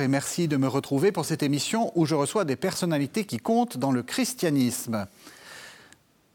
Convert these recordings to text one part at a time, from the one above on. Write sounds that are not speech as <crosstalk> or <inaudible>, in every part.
Et merci de me retrouver pour cette émission où je reçois des personnalités qui comptent dans le christianisme.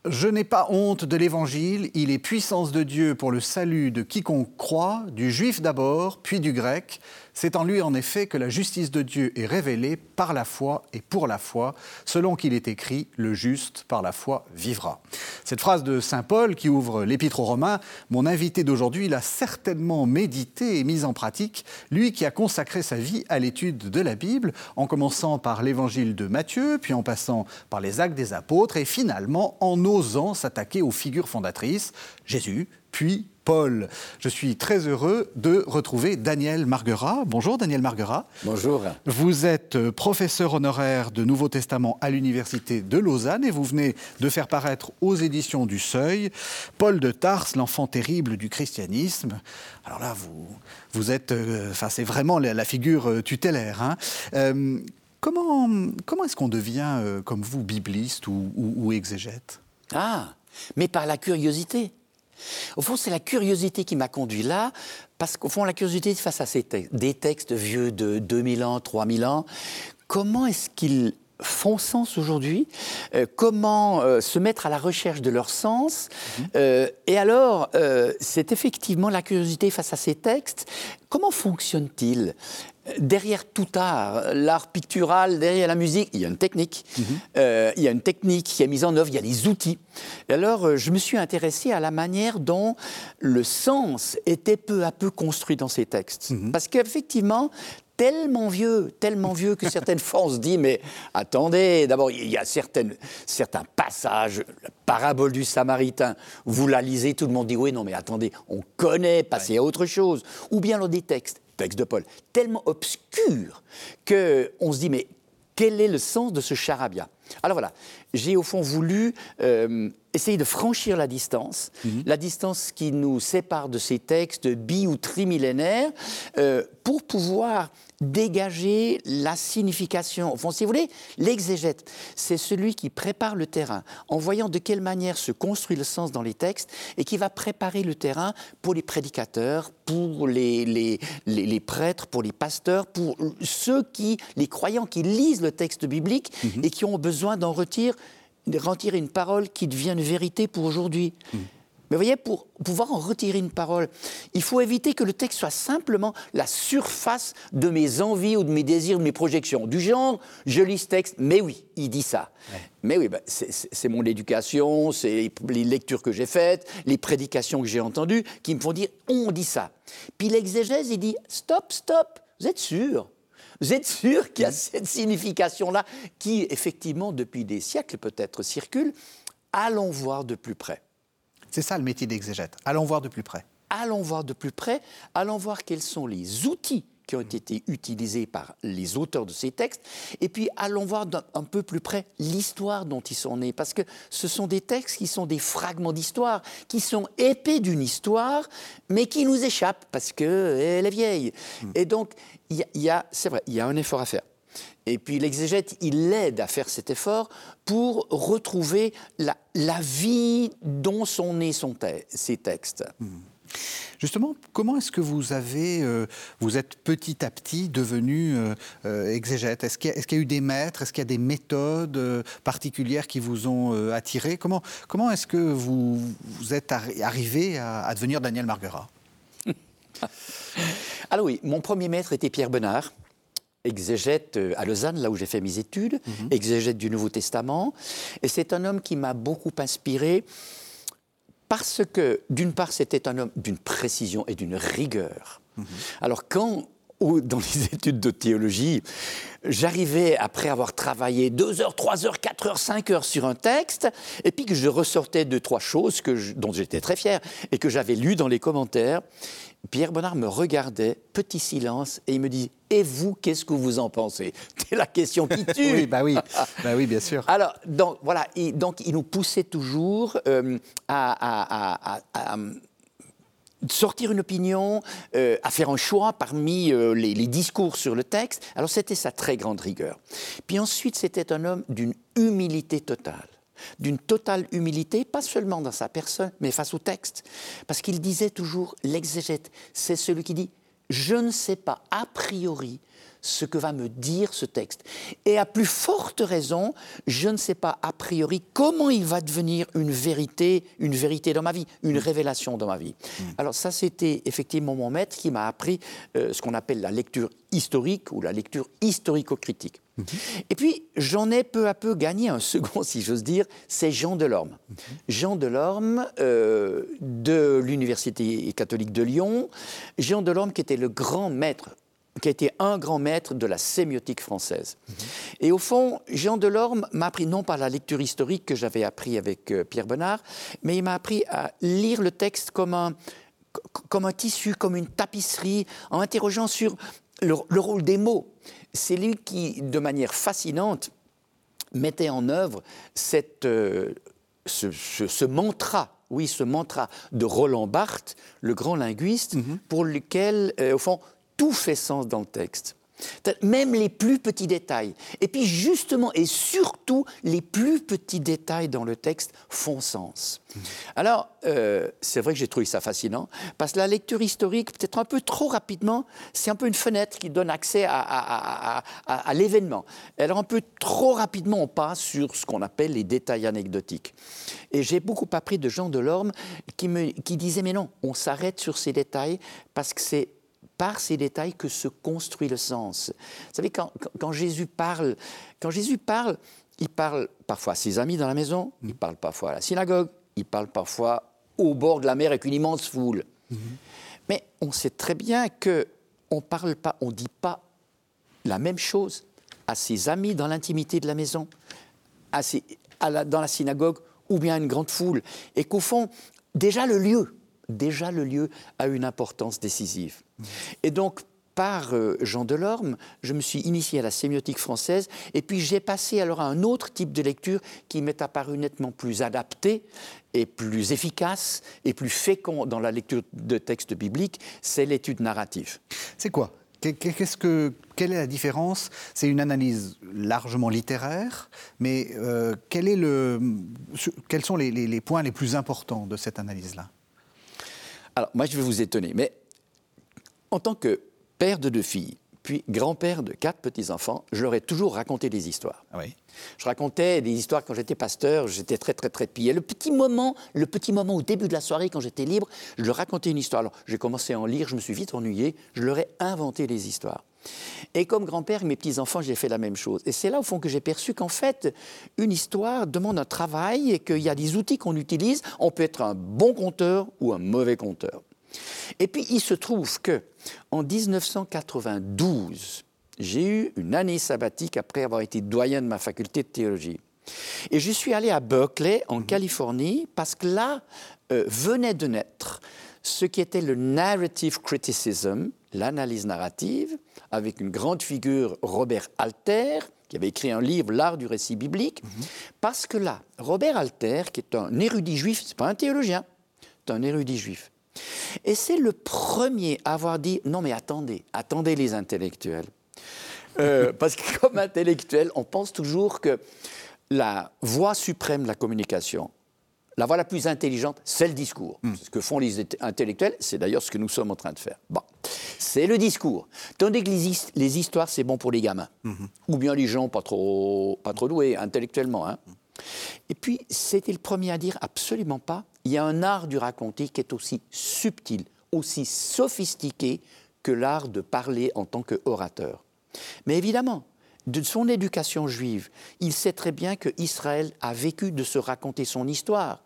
Je n'ai pas honte de l'Évangile, il est puissance de Dieu pour le salut de quiconque croit, du juif d'abord, puis du grec. C'est en lui en effet que la justice de Dieu est révélée par la foi et pour la foi, selon qu'il est écrit, le juste par la foi vivra. Cette phrase de Saint Paul qui ouvre l'épître aux Romains, mon invité d'aujourd'hui l'a certainement médité et mise en pratique, lui qui a consacré sa vie à l'étude de la Bible, en commençant par l'évangile de Matthieu, puis en passant par les actes des apôtres, et finalement en osant s'attaquer aux figures fondatrices, Jésus, puis Paul. Je suis très heureux de retrouver Daniel Marguerat. Bonjour Daniel Marguerat. Bonjour. Vous êtes euh, professeur honoraire de Nouveau Testament à l'Université de Lausanne et vous venez de faire paraître aux éditions du Seuil Paul de Tarse, l'enfant terrible du christianisme. Alors là, vous, vous êtes, euh, enfin c'est vraiment la, figure euh, tutélaire. Hein. comment comment est-ce qu'on devient, comme vous, bibliste ou, ou exégète? Ah, mais par la curiosité. Au fond, c'est la curiosité qui m'a conduit là, parce qu'au fond, la curiosité face à ces textes, des textes vieux de 2000 ans, 3000 ans, comment est-ce qu'ils font sens aujourd'hui, euh, comment euh, se mettre à la recherche de leur sens? Mhm. Euh, et alors, c'est effectivement la curiosité face à ces textes. Comment fonctionne-t-il? Derrière tout art, l'art pictural, derrière la musique, il y a une technique. Mhm. Euh, il y a une technique qui est mise en œuvre, il y a des outils. Et alors, euh, je me suis intéressé à la manière dont le sens était peu à peu construit dans ces textes. Mhm. Parce qu'effectivement, tellement vieux, tellement vieux que certaines fois on se dit mais attendez, d'abord il y a certaines, certains passages, la parabole du Samaritain, vous la lisez, tout le monde dit oui non mais attendez, on connaît, passez à autre chose, ou bien dans des textes texte de Paul, tellement obscur qu'on se dit, mais quel est le sens de ce charabia? Alors voilà, j'ai au fond voulu euh, essayer de franchir la distance, mhm. la distance qui nous sépare de ces textes bi- ou trimillénaires, euh, pour pouvoir dégager la signification. Fond, si vous voulez, l'exégète, c'est celui qui prépare le terrain en voyant de quelle manière se construit le sens dans les textes et qui va préparer le terrain pour les prédicateurs, pour les, les, les, prêtres, pour les pasteurs, pour ceux qui, les croyants qui lisent le texte biblique mhm. et qui ont besoin d'en retirer, retirer une parole qui devient une vérité pour aujourd'hui. Mhm. Mais vous voyez, pour pouvoir en retirer une parole, il faut éviter que le texte soit simplement la surface de mes envies ou de mes désirs, de mes projections. Du genre, je lis ce texte, mais oui, il dit ça. Mais oui, bah, c'est mon éducation, c'est les lectures que j'ai faites, les prédications que j'ai entendues qui me font dire, on dit ça. Puis l'exégèse, il dit, stop, stop, vous êtes sûr? Vous êtes sûr qu'il y a cette signification-là qui, effectivement, depuis des siècles peut-être circule? Allons voir de plus près. C'est ça le métier d'exégète. Allons voir de plus près. Allons voir de plus près, allons voir quels sont les outils qui ont été utilisés par les auteurs de ces textes, et puis allons voir d'un peu plus près l'histoire dont ils sont nés, parce que ce sont des textes qui sont des fragments d'histoire, qui sont épais d'une histoire, mais qui nous échappent parce qu'elle est vieille. Hmm. Et donc, il y a, c'est vrai, il y a un effort à faire. Et puis l'exégète, il l'aide à faire cet effort pour retrouver la, vie dont sont nés son ces textes. Hmm. Justement, comment est-ce que vous avez, euh, vous êtes petit à petit devenu euh, euh, exégète? Est-ce qu'il y, a eu des maîtres? Est-ce qu'il y a des méthodes particulières qui vous ont attiré? Comment, comment est-ce que vous, êtes arrivé à, à, devenir Daniel Marguerat <laughs> Alors oui, mon premier maître était Pierre Benard exégète à Lausanne, là où j'ai fait mes études, mhm. exégète du Nouveau Testament. Et c'est un homme qui m'a beaucoup inspiré parce que, d'une part, c'était un homme d'une précision et d'une rigueur. Mhm. Alors, quand dans les <laughs> études de théologie, j'arrivais, après avoir travaillé 2 heures, 3 heures, 4 heures, 5 heures sur un texte, et puis que je ressortais deux, trois choses que dont j'étais très fier et que j'avais lues dans les commentaires, Pierre Bonnard me regardait, petit silence, et il me dit Et vous, qu'est-ce que vous en pensez? C'est la question qui tue. <laughs> oui, bah oui, bah oui, bien sûr. Alors, donc, voilà, donc il nous poussait toujours euh, à, sortir une opinion, euh, à faire un choix parmi euh, les, les, discours sur le texte. Alors, c'était sa très grande rigueur. Puis ensuite, c'était un homme d'une humilité totale d'une totale humilité, pas seulement dans sa personne, mais face au texte. Parce qu'il disait toujours, l'exégète, c'est celui qui dit, je ne sais pas a priori ce que va me dire ce texte. Et à plus forte raison, je ne sais pas a priori comment il va devenir une vérité, une vérité dans ma vie, une révélation dans ma vie. Mm. Alors ça, c'était effectivement mon maître qui m'a appris euh, ce qu'on appelle la lecture historique ou la lecture historico-critique. Mm-hmm. Et puis, j'en ai peu à peu gagné un <laughs> second, si j'ose dire, c'est Jean Delorme. Mm-hmm. Jean Delorme euh, de l'Université catholique de Lyon. Jean Delorme qui était le grand maître qui a été un grand maître de la sémiotique française. Et au fond, Jean Delorme m'a appris non pas la lecture historique que j'avais appris avec euh, Pierre Bonnard, mais il m'a appris à lire le texte comme un, comme un tissu, comme une tapisserie, en interrogeant sur le, rôle des mots. C'est lui qui, de manière fascinante, mettait en œuvre cette, euh, ce, mantra, oui, ce mantra de Roland Barthes, le grand linguiste, mm-hmm. pour lequel, euh, au fond, tout fait sens dans le texte. Même les plus petits détails. Et puis justement et surtout, les plus petits détails dans le texte font sens. Alors, euh, c'est vrai que j'ai trouvé ça fascinant, parce que la lecture historique, peut-être un peu trop rapidement, c'est un peu une fenêtre qui donne accès à, à, l'événement. Alors un peu trop rapidement, on passe sur ce qu'on appelle les détails anecdotiques. Et j'ai beaucoup appris de Jean Delorme qui, me, qui disait, mais non, on s'arrête sur ces détails parce que c'est par ces détails que se construit le sens. Vous savez, quand, Jésus parle, quand Jésus parle, il parle parfois à ses amis dans la maison, il parle parfois à la synagogue, il parle parfois au bord de la mer avec une immense foule. Mm-hmm. Mais on sait très bien que on parle pas, on dit pas la même chose à ses amis dans l'intimité de la maison, à dans la synagogue ou bien à une grande foule, et qu'au fond, déjà le lieu, déjà le lieu a une importance décisive. Et donc, par euh, Jean Delorme, je me suis initié à la sémiotique française et puis j'ai passé alors à un autre type de lecture qui m'est apparu nettement plus adapté et plus efficace et plus fécond dans la lecture de textes bibliques, c'est l'étude narrative. C'est quoi? Qu'est-ce que, quelle est la différence? C'est une analyse largement littéraire, mais euh, quels sont les points les plus importants de cette analyse-là? Alors, moi, je vais vous étonner, mais en tant que père de deux filles, puis grand-père de quatre petits-enfants, je leur ai toujours raconté des histoires. Ah. Je racontais des histoires quand j'étais pasteur, j'étais très très très pillé. Le petit moment, le petit moment au début de la soirée, quand j'étais libre, je leur racontais une histoire. Alors j'ai commencé à en lire, je me suis vite ennuyé, je leur ai inventé des histoires. Et comme grand-père et mes petits-enfants, j'ai fait la même chose. Et c'est là, au fond, que j'ai perçu qu'en fait, une histoire demande un travail et qu'il y a des outils qu'on utilise. On peut être un bon conteur ou un mauvais conteur. Et puis, il se trouve que en 1992, j'ai eu une année sabbatique après avoir été doyen de ma faculté de théologie. Et je suis allé à Berkeley, en mhm. Californie, parce que là euh, venait de naître ce qui était le narrative criticism, l'analyse narrative, avec une grande figure, Robert Alter, qui avait écrit un livre, L'art du récit biblique, mhm. parce que là, Robert Alter, qui est un érudit juif, c'est pas un théologien, c'est un érudit juif. Et c'est le premier à avoir dit non mais attendez, attendez les intellectuels. Euh, parce que comme intellectuel, on pense toujours que la voie suprême de la communication, la voie la plus intelligente, c'est le discours. Hmm. Ce que font les intellectuels, c'est d'ailleurs ce que nous sommes en train de faire. Bon, c'est le discours. Tandis que les, histoires, c'est bon pour les gamins. Hmm. Ou bien les gens pas trop, pas trop doués intellectuellement. Hein. Et puis, c'était le premier à dire absolument pas. Il y a un art du raconter qui est aussi subtil, aussi sophistiqué que l'art de parler en tant qu'orateur. Mais évidemment, de son éducation juive, il sait très bien que Israël a vécu de se raconter son histoire.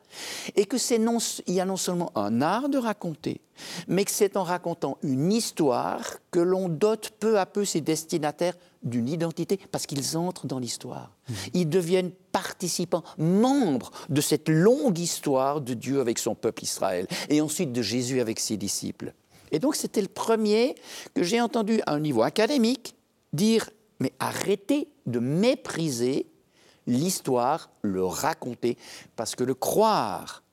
Et que c'est non, il y a non seulement un art de raconter, mais que c'est en racontant une histoire que l'on dote peu à peu ses destinataires d'une identité, parce qu'ils entrent dans l'histoire. Mmh. Ils deviennent participants, membres de cette longue histoire de Dieu avec son peuple Israël, et ensuite de Jésus avec ses disciples. Et donc c'était le premier que j'ai entendu à un niveau académique dire mais arrêtez de mépriser l'histoire, le raconter, parce que le croire,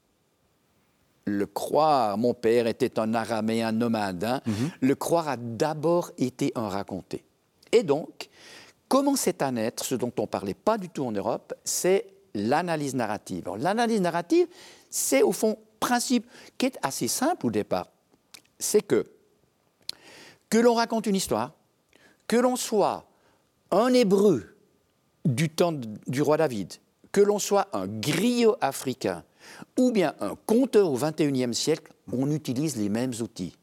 le croire, mon père était un araméen nomade, hein, mhm. le croire a d'abord été un raconter. Et donc, comment c'est à naître, ce dont on ne parlait pas du tout en Europe, c'est l'analyse narrative. L'analyse narrative, c'est au fond principe qui est assez simple au départ. C'est que Que l'on raconte une histoire, que l'on soit un hébreu du temps du roi David, que l'on soit un griot africain ou bien un conteur au XXIe siècle, on utilise les mêmes outils.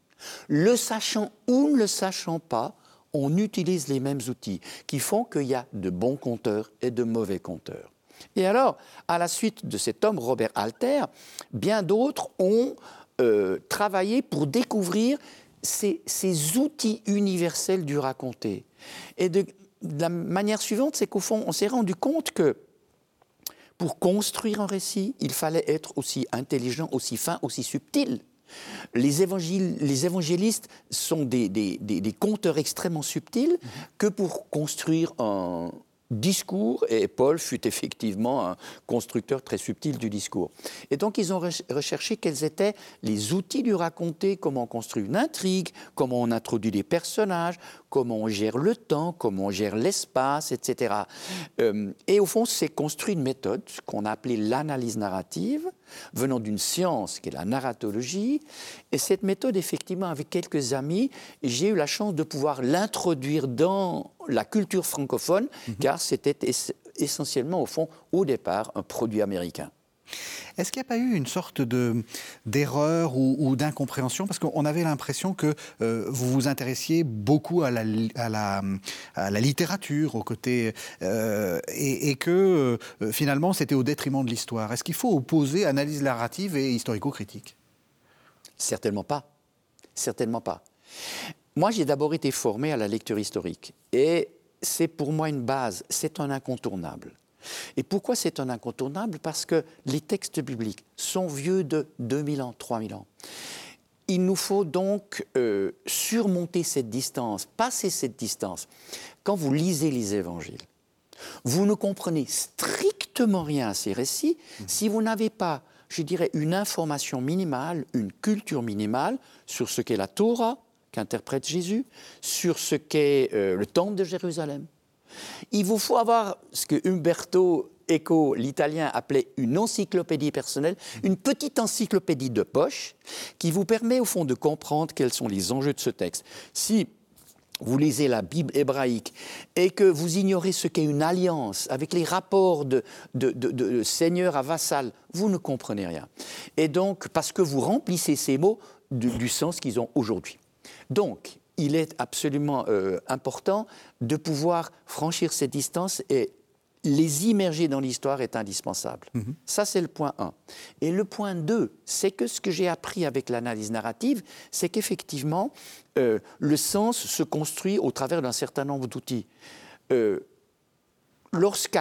Le sachant ou ne le sachant pas, on utilise les mêmes outils qui font qu'il y a de bons compteurs et de mauvais compteurs. Et alors, à la suite de cet homme, Robert Alter, bien d'autres ont euh, travaillé pour découvrir ces, outils universels du raconter. Et de, la manière suivante, c'est qu'au fond, on s'est rendu compte que pour construire un récit, il fallait être aussi intelligent, aussi fin, aussi subtil. Les, évangélistes sont des, des, conteurs extrêmement subtils que pour construire un, discours, et Paul fut effectivement un constructeur très subtil du discours. Et donc ils ont recherché quels étaient les outils du raconter, comment on construit une intrigue, comment on introduit des personnages, comment on gère le temps, comment on gère l'espace, etc. Euh, et au fond, c'est construit une méthode qu'on a appelée l'analyse narrative, venant d'une science qui est la narratologie. Et cette méthode, effectivement, avec quelques amis, j'ai eu la chance de pouvoir l'introduire dans la culture francophone, mhm. car c'était essentiellement, au fond, au départ, un produit américain. Est-ce qu'il n'y a pas eu une sorte d'erreur ou, d'incompréhension? Parce qu'on avait l'impression que euh, vous vous intéressiez beaucoup à la, littérature, au côté, euh, et, que euh, finalement c'était au détriment de l'histoire. Est-ce qu'il faut opposer analyse narrative et historico-critique? Certainement pas. Certainement pas. Moi, j'ai d'abord été formé à la lecture historique. Et c'est pour moi une base, c'est un incontournable. Et pourquoi c'est un incontournable? Parce que les textes bibliques sont vieux de 2000 ans, 3000 ans. Il nous faut donc euh, surmonter cette distance, passer cette distance. Quand vous lisez les évangiles, vous ne comprenez strictement rien à ces récits mmh. si vous n'avez pas, je dirais, une information minimale, une culture minimale sur ce qu'est la Torah qu'interprète Jésus, sur ce qu'est euh, le temple de Jérusalem, il vous faut avoir ce que Umberto Eco, l'italien, appelait une encyclopédie personnelle, une petite encyclopédie de poche qui vous permet au fond de comprendre quels sont les enjeux de ce texte. Si vous lisez la Bible hébraïque et que vous ignorez ce qu'est une alliance avec les rapports de, seigneur à vassal, vous ne comprenez rien. Et donc, parce que vous remplissez ces mots du sens qu'ils ont aujourd'hui. Donc, il est absolument euh, important de pouvoir franchir ces distances et les immerger dans l'histoire est indispensable. Mhm. Ça, c'est le point 1. Et le point 2, c'est que ce que j'ai appris avec l'analyse narrative, c'est qu'effectivement, euh, le sens se construit au travers d'un certain nombre d'outils. Euh, Lorsque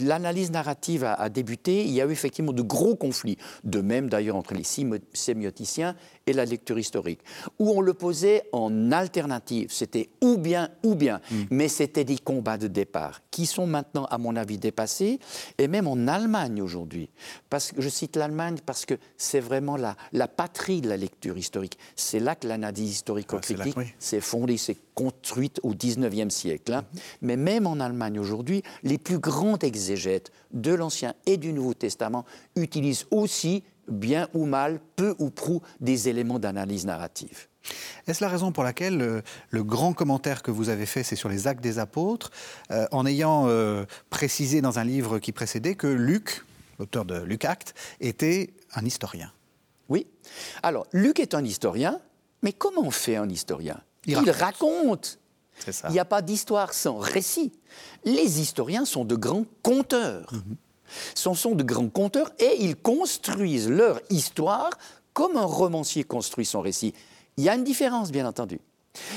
l'analyse narrative a, débuté, il y a eu effectivement de gros conflits, de même d'ailleurs entre les sémioticiens et la lecture historique, où on le posait en alternative. C'était ou bien, ou bien. Mm. Mais c'était des combats de départ qui sont maintenant, à mon avis, dépassés, et même en Allemagne aujourd'hui. Parce que je cite l'Allemagne parce que c'est vraiment la, la patrie de la lecture historique. C'est là que l'analyse historico-critique ah, s'est fondée, s'est construite au XIXe siècle. Hein. Mm-hmm. Mais même en Allemagne aujourd'hui, les plus grands exégètes de l'Ancien et du Nouveau Testament utilisent aussi, bien ou mal, peu ou prou, des éléments d'analyse narrative. Est-ce la raison pour laquelle euh, le, grand commentaire que vous avez fait, c'est sur les actes des apôtres, euh, en ayant euh, précisé dans un livre qui précédait que Luc, l'auteur de Luc Acte, était un historien? Oui. Alors, Luc est un historien, mais comment on fait un historien? Il, raconte. Il n'y a pas d'histoire sans récit. Les historiens sont de grands conteurs. Mhm. Ce sont de grands conteurs et ils construisent leur histoire comme un romancier construit son récit. Il y a une différence, bien entendu.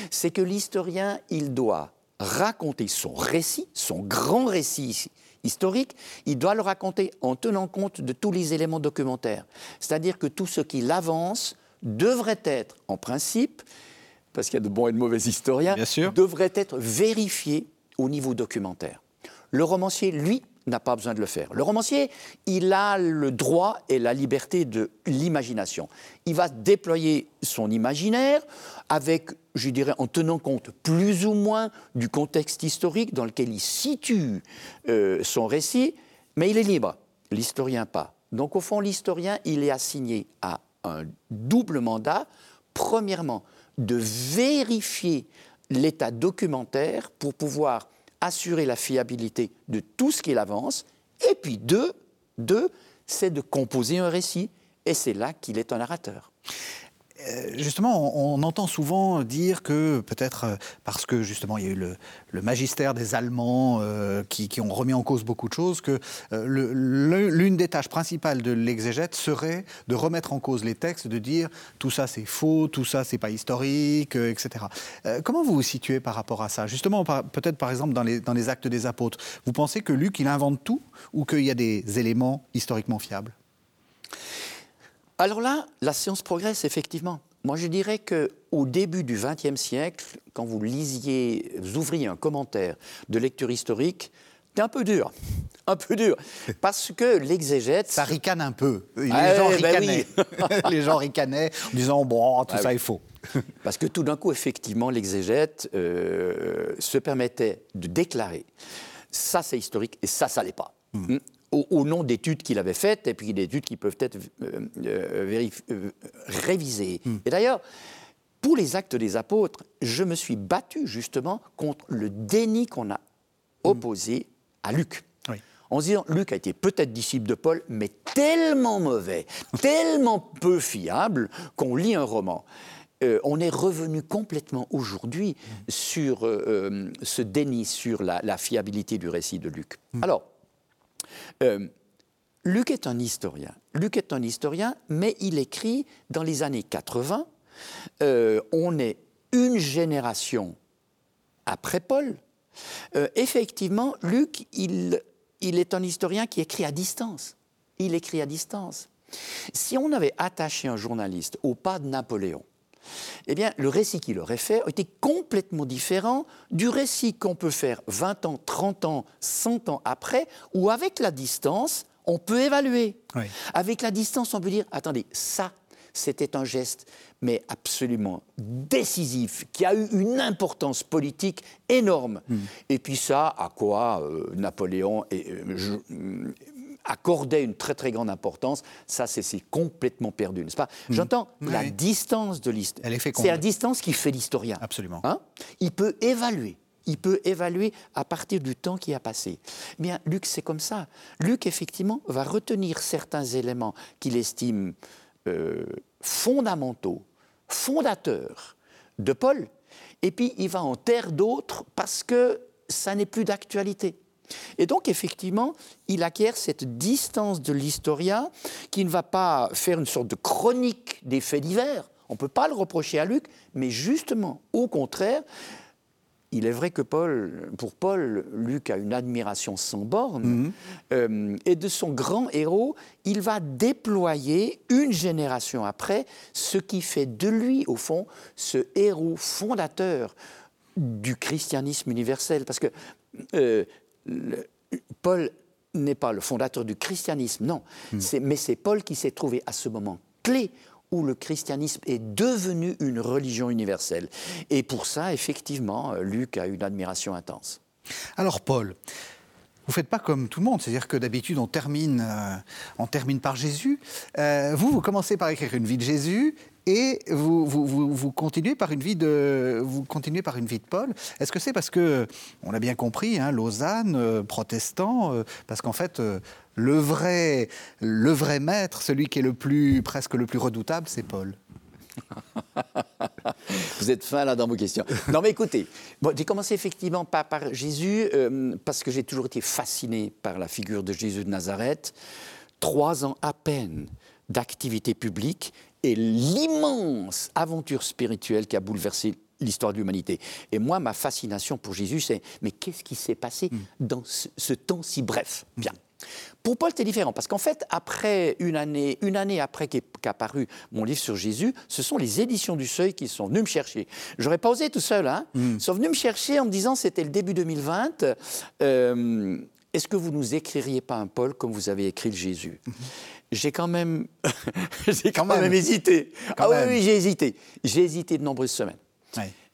C'est que l'historien, il doit raconter son récit, son grand récit historique, il doit le raconter en tenant compte de tous les éléments documentaires. C'est-à-dire que tout ce qu'il avance devrait être, en principe, parce qu'il y a de bons et de mauvais historiens, devrait être vérifié au niveau documentaire. Le romancier, lui, n'a pas besoin de le faire. Le romancier, il a le droit et la liberté de l'imagination. Il va déployer son imaginaire avec, je dirais, en tenant compte plus ou moins du contexte historique dans lequel il situe euh, son récit, mais il est libre. L'historien pas. Donc au fond, l'historien, il est assigné à un double mandat. Premièrement, de vérifier l'état documentaire pour pouvoir assurer la fiabilité de tout ce qu'il avance. Et puis deux, deux c'est de composer un récit. Et c'est là qu'il est un narrateur. Euh, justement, on, entend souvent dire que peut-être euh, parce que justement il y a eu le, magistère des Allemands euh, qui, ont remis en cause beaucoup de choses, que l'une des tâches principales de l'exégète serait de remettre en cause les textes, de dire tout ça c'est faux, tout ça c'est pas historique, etc. comment vous vous situez par rapport à ça? Justement, peut-être par exemple dans les, dans les actes des apôtres, vous pensez que Luc il invente tout ou qu'il y a des éléments historiquement fiables? Alors là, la science progresse effectivement. Moi, je dirais qu'au début du XXe siècle, quand vous lisiez, vous ouvriez un commentaire de lecture historique, c'était un peu dur, <laughs> un peu dur, parce que l'exégète... Ça ricane un peu. Les, ah gens, ben ricanaient. <laughs> les gens ricanaient en disant, bon, tout ah ça est faux. <laughs> Parce que tout d'un coup, effectivement, l'exégète euh, se permettait de déclarer ça c'est historique et ça, ça l'est pas. Hmm au, nom d'études qu'il avait faites, et puis d'études qui peuvent être euh, euh, euh, révisées. Hmm. Et d'ailleurs, pour les actes des apôtres, je me suis battu justement contre le déni qu'on a opposé à Luc. En se disant, Luc a été peut-être disciple de Paul, mais tellement mauvais, <laughs> tellement peu fiable qu'on lit un roman. on est revenu complètement aujourd'hui hmm. sur ce déni sur la, fiabilité du récit de Luc. Hmm. Alors, euh, Luc est un historien. Luc est un historien, mais il écrit dans les années 80. Euh, on est une génération après Paul. Euh, effectivement, Luc, il, il est un historien qui écrit à distance. Il écrit à distance. Si on avait attaché un journaliste au pas de Napoléon, eh bien, le récit qu'il aurait fait était complètement différent du récit qu'on peut faire 20 ans, 30 ans, 100 ans après, où avec la distance, on peut évaluer. Avec la distance, on peut dire, attendez, ça, c'était un geste, mais absolument décisif, qui a eu une importance politique énorme. Hmm. Et puis ça, à quoi euh, Napoléon et, euh, accordait une très très grande importance, ça c'est complètement perdu, n'est-ce pas? Mm. J'entends la distance de l'histoire. C'est la distance qui fait l'historien. Absolument. Hein? Il peut évaluer. Il peut évaluer à partir du temps qui a passé. Eh bien, Luc, c'est comme ça. Luc, effectivement, va retenir certains éléments qu'il estime euh, fondamentaux, fondateurs de Paul, et puis il va en taire d'autres parce que ça n'est plus d'actualité. Et donc, effectivement, il acquiert cette distance de l'historien qui ne va pas faire une sorte de chronique des faits divers. On ne peut pas le reprocher à Luc, mais justement, au contraire, il est vrai que Paul, pour Paul, Luc a une admiration sans borne, mhm. euh, et de son grand héros, il va déployer une génération après ce qui fait de lui, au fond, ce héros fondateur du christianisme universel. Parce que euh, Paul n'est pas le fondateur du christianisme, non, hmm. mais c'est Paul qui s'est trouvé à ce moment clé où le christianisme est devenu une religion universelle. Et pour ça, effectivement, Luc a une admiration intense. Alors Paul, vous faites pas comme tout le monde, c'est-à-dire que d'habitude on termine, euh, on termine par Jésus. Euh, vous, vous commencez par écrire une vie de Jésus et vous, continuez par une vie de, vous continuez par une vie de Paul. Est-ce que c'est parce que, on l'a bien compris, hein, Lausanne, euh, protestant, euh, parce qu'en fait, euh, le, vrai, le vrai maître, celui qui est le plus, presque le plus redoutable, c'est Paul <laughs> Vous êtes fin là dans vos questions. Non mais écoutez, j'ai commencé effectivement par, par Jésus parce que j'ai toujours été fasciné par la figure de Jésus de Nazareth. Trois ans à peine d'activité publique et l'immense aventure spirituelle qui a bouleversé l'histoire de l'humanité. Et moi, ma fascination pour Jésus, c'est mais qu'est-ce qui s'est passé mm. dans ce, temps si bref. Bien. Pour Paul, c'est différent parce qu'en fait, après une année, une année après qu'a paru mon livre sur Jésus, ce sont les éditions du Seuil qui sont venues me chercher. J'aurais pas osé tout seul, hein. Mm. Ils sont venus me chercher en me disant, c'était le début 2020. Euh, est-ce que vous nous écririez pas un Paul comme vous avez écrit le Jésus? Mm-hmm j'ai quand même, <laughs> j'ai quand, même. hésité. ah oui, j'ai hésité. J'ai hésité de nombreuses semaines.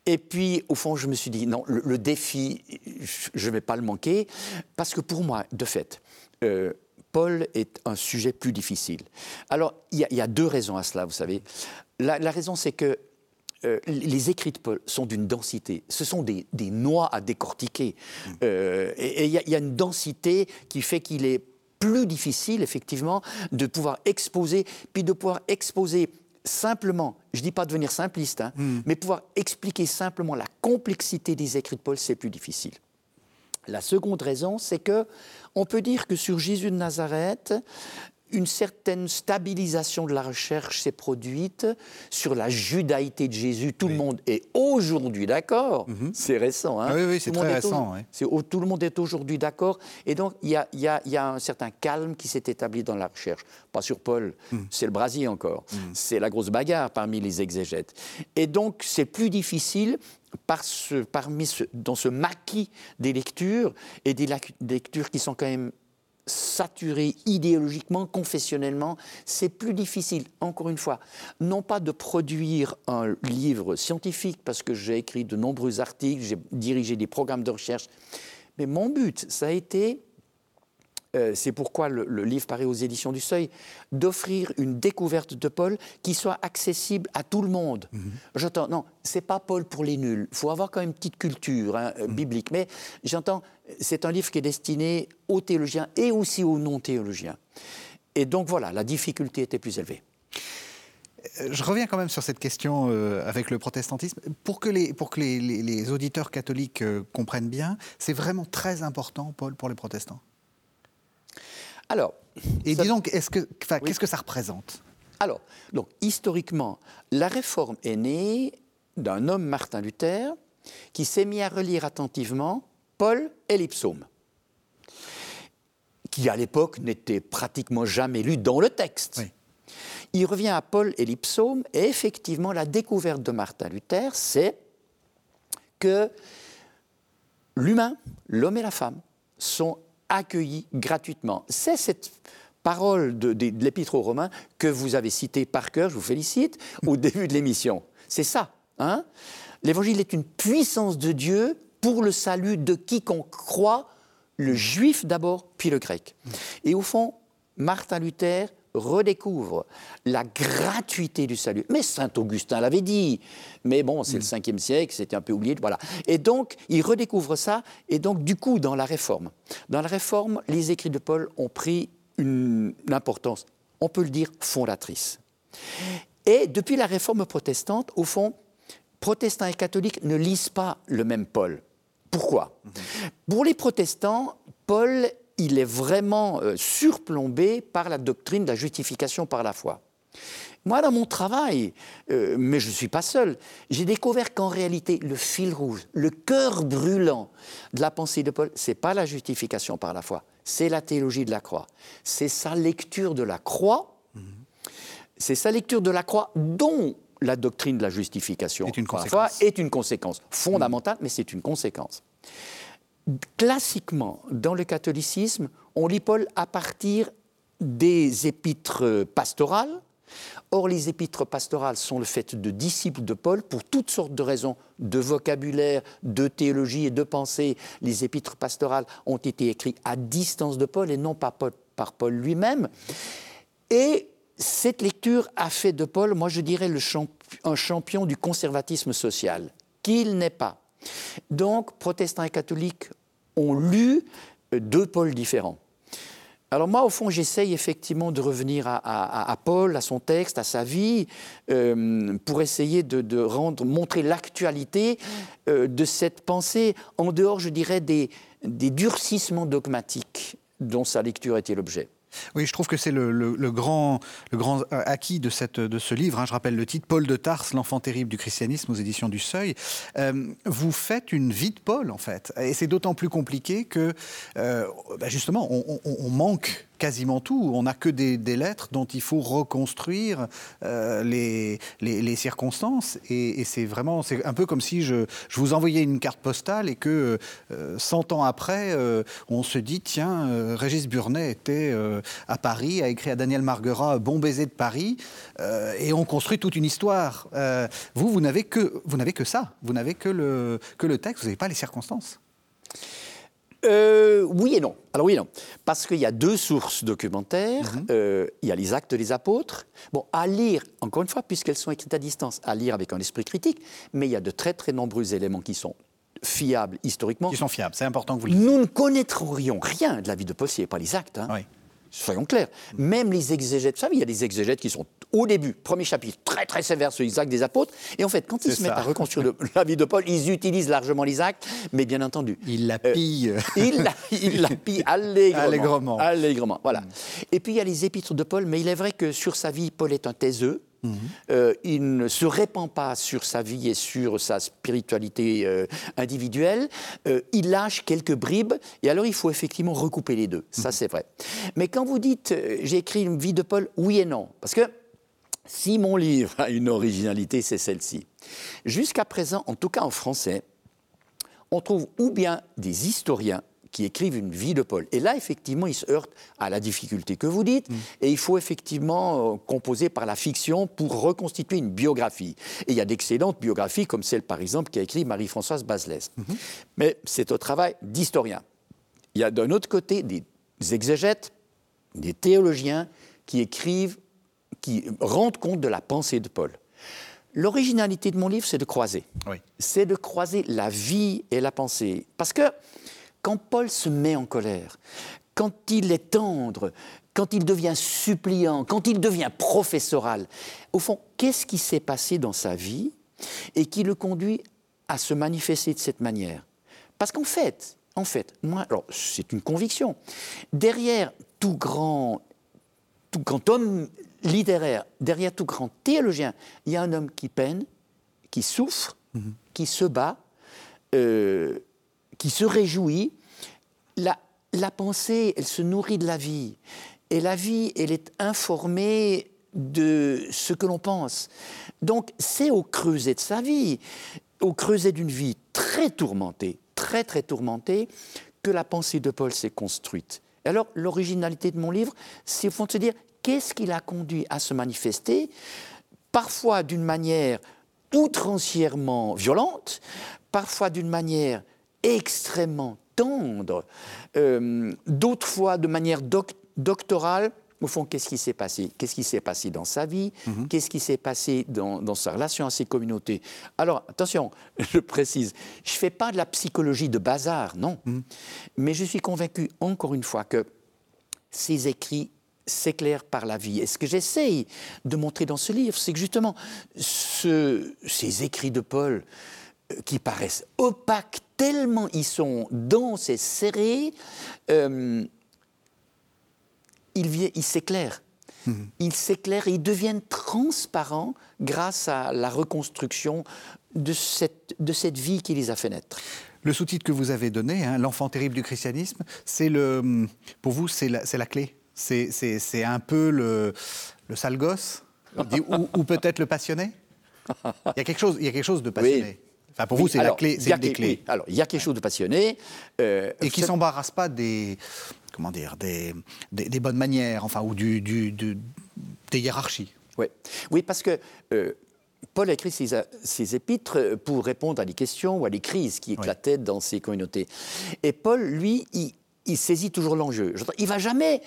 Et puis, au fond, je me suis dit, non, le, défi, je ne vais pas le manquer, parce que pour moi, de fait, euh, Paul est un sujet plus difficile. Alors, il y, a deux raisons à cela, vous savez. La, raison, c'est que euh, les écrits de Paul sont d'une densité. Ce sont des, noix à décortiquer. Mm. Euh, et il y, a une densité qui fait qu'il est plus difficile, effectivement, de pouvoir exposer, puis de pouvoir exposer simplement, je ne dis pas devenir simpliste, hein, mm. mais pouvoir expliquer simplement la complexité des écrits de Paul, c'est plus difficile. La seconde raison, c'est que on peut dire que sur Jésus de Nazareth, une certaine stabilisation de la recherche s'est produite sur la judaïté de Jésus. Tout le monde est aujourd'hui d'accord. Mhm. C'est récent. Hein oui, oui, c'est très récent. tout le monde est aujourd'hui d'accord. Et donc, il y a, un certain calme qui s'est établi dans la recherche. Pas sur Paul, mhm. c'est le brasier encore. Mhm. C'est la grosse bagarre parmi les exégètes. Et donc, c'est plus difficile parmi dans ce maquis des lectures et des lectures qui sont quand même saturé idéologiquement, confessionnellement, c'est plus difficile, encore une fois, non pas de produire un livre scientifique, parce que j'ai écrit de nombreux articles, j'ai dirigé des programmes de recherche, mais mon but, ça a été euh, c'est pourquoi le, livre paraît aux éditions du Seuil, d'offrir une découverte de Paul qui soit accessible à tout le monde. Mhm. J'entends, non, c'est pas Paul pour les nuls. Il faut avoir quand même une petite culture hein, euh, mhm. biblique. Mais j'entends, c'est un livre qui est destiné aux théologiens et aussi aux non-théologiens. Et donc voilà, la difficulté était plus élevée. Euh, je reviens quand même sur cette question avec le protestantisme. Pour que les, pour que les, auditeurs catholiques comprennent bien, c'est vraiment très important, Paul, pour les protestants alors. Et dis donc, qu'est-ce que ça représente? Alors, donc, historiquement, la réforme est née d'un homme, Martin Luther, qui s'est mis à relire attentivement Paul et les psaumes, qui à l'époque n'étaient pratiquement jamais lus dans le texte. Il revient à Paul et les psaumes, et effectivement, la découverte de Martin Luther, c'est que l'humain, l'homme et la femme, sont accueillis gratuitement. C'est cette parole de, l'Épître aux Romains que vous avez citée par cœur, je vous félicite, au <laughs> début de l'émission. C'est ça. Hein? L'Évangile est une puissance de Dieu pour le salut de quiconque croit, le juif d'abord, puis le grec. Et au fond, Martin Luther redécouvre la gratuité du salut. Mais saint Augustin l'avait dit. Mais bon, c'est le 5e mm. siècle, c'était un peu oublié. Voilà. Et donc, il redécouvre ça. Et donc, du coup, dans la Réforme, dans la Réforme, les écrits de Paul ont pris une importance, on peut le dire, fondatrice. Et depuis la Réforme protestante, au fond, protestants et catholiques ne lisent pas le même Paul. Pourquoi? Mm-hmm. Pour les protestants, Paul il est vraiment euh, surplombé par la doctrine de la justification par la foi. Moi, dans mon travail, euh, mais je ne suis pas seul, j'ai découvert qu'en réalité, le fil rouge, le cœur brûlant de la pensée de Paul, c'est pas la justification par la foi, c'est la théologie de la croix. C'est sa lecture de la croix, c'est sa lecture de la croix dont la doctrine de la justification par la foi est une conséquence fondamentale, mais c'est une conséquence classiquement, dans le catholicisme, on lit Paul à partir des épîtres pastorales. Or, les épîtres pastorales sont le fait de disciples de Paul pour toutes sortes de raisons, de vocabulaire, de théologie et de pensée. Les épîtres pastorales ont été écrits à distance de Paul et non pas par Paul lui-même. Et cette lecture a fait de Paul, moi je dirais, un champion du conservatisme social, qu'il n'est pas. Donc, protestants et catholiques ont lu euh, deux pôles différents. Alors moi, au fond, j'essaye effectivement de revenir à, Paul, à son texte, à sa vie, euh, pour essayer de, montrer l'actualité euh, de cette pensée, en dehors, je dirais, des, des durcissements dogmatiques dont sa lecture était l'objet. Oui, je trouve que c'est le, grand, euh, acquis de ce livre. Hein. je rappelle le titre, Paul de Tarse, l'enfant terrible du christianisme aux éditions du Seuil. Euh, vous faites une vie de Paul, en fait. Et c'est d'autant plus compliqué que, euh, bah, justement, on, manque quasiment tout. On n'a que des, lettres dont il faut reconstruire euh, les, circonstances. Et, c'est vraiment, c'est un peu comme si je, je, vous envoyais une carte postale et que euh, 100 ans après, euh, on se dit tiens, euh, Régis Burnet était à Paris, a écrit à Daniel Marguerat Bon baiser de Paris, et on construit toute une histoire. vous, vous n'avez que, que ça. Vous n'avez que le, que le texte. Vous n'avez pas les circonstances. Euh, oui et non. Alors oui et non. Parce qu'il y a deux sources documentaires. Mhm. Euh, il y a les actes des apôtres. Bon, à lire, encore une fois, puisqu'elles sont écrites à distance, à lire avec un esprit critique, mais il y a de très très nombreux éléments qui sont fiables historiquement. Qui sont fiables, c'est important que vous le. Nous ne connaîtrions rien de la vie de avait pas les actes. hein. Oui. Soyons clairs. Même les exégètes, vous savez, il y a des exégètes qui sont au début, premier chapitre, très très sévères sur les actes des apôtres. Et en fait, quand ils se mettent à reconstruire le- la vie de Paul, ils utilisent largement les actes, mais bien entendu. Il la Euh, pille. il la, il la <laughs> pille allègrement. Allègrement. Allègrement, voilà. Et puis il y a les épîtres de Paul, mais il est vrai que sur sa vie, Paul est un taiseux. Euh, il ne se répand pas sur sa vie et sur sa spiritualité euh, individuelle. Euh, il lâche quelques bribes, et alors il faut effectivement recouper les deux. Ça, c'est vrai. Mais quand vous dites j'ai écrit une vie de Paul, oui et non. Parce que si mon livre a une originalité, c'est celle-ci. Jusqu'à présent, en tout cas en français, on trouve ou bien des historiens qui écrivent une vie de Paul. Et là, effectivement, ils se heurtent à la difficulté que vous dites, et il faut effectivement euh, composer par la fiction pour reconstituer une biographie. Et il y a d'excellentes biographies, comme celle, par exemple, qu'a écrit Marie-Françoise Baselès. Mais c'est au travail d'historien. Il y a d'un autre côté des exégètes, des théologiens qui écrivent, qui rendent compte de la pensée de Paul. L'originalité de mon livre, c'est de croiser Oui. c'est de croiser la vie et la pensée. Parce que quand Paul se met en colère, quand il est tendre, quand il devient suppliant, quand il devient professoral, au fond, qu'est-ce qui s'est passé dans sa vie et qui le conduit à se manifester de cette manière? Parce qu'en fait, en fait, moi, alors c'est une conviction, derrière tout grand tout grand homme littéraire, derrière tout grand théologien, il y a un homme qui peine, qui souffre, qui se bat, euh, qui se réjouit. La, pensée, elle se nourrit de la vie. Et la vie, elle est informée de ce que l'on pense. Donc, c'est au creuset de sa vie, au creuset d'une vie très tourmentée, très très tourmentée, que la pensée de Paul s'est construite. Et alors, l'originalité de mon livre, c'est au fond de se dire qu'est-ce qui l'a conduit à se manifester, parfois d'une manière outrancièrement violente, parfois d'une manière extrêmement tendre, euh, d'autres fois de manière doc- doctorale. Au fond, qu'est-ce qui s'est passé? Qu'est-ce qui s'est passé dans sa vie? Qu'est-ce qui s'est passé dans, dans sa relation à ses communautés? Alors, attention, <laughs> je précise, je ne fais pas de la psychologie de bazar, non. Mais je suis convaincu, encore une fois, que ces écrits s'éclairent par la vie. Et ce que j'essaye de montrer dans ce livre, c'est que justement, ce- ces écrits de Paul, qui paraissent opaques tellement ils sont denses et serrés, euh, ils, ils s'éclairent. Ils s'éclairent et ils deviennent transparents grâce à la reconstruction de cette, de cette vie qui les a fait naître. Le sous-titre que vous avez donné, hein, L'enfant terrible du christianisme, c'est le, pour vous, c'est la, la clé. C'est- un peu le, le sale gosse, ou peut-être le passionné. Il y a quelque chose, il y a quelque chose de passionné. Enfin, pour vous, Oui, c'est la clé, c'est une des clés. oui, alors, il y a quelque chose de passionné. euh, Et qui c'est- s'embarrasse pas des, comment dire, des, des, des bonnes manières, enfin, ou du, du- du- des hiérarchies. Ouais. Oui, parce que euh, Paul a écrit ses, épîtres euh, pour répondre à des questions ou à des crises qui éclataient dans ses communautés. Et Paul, lui, il, il saisit toujours l'enjeu. Il va jamais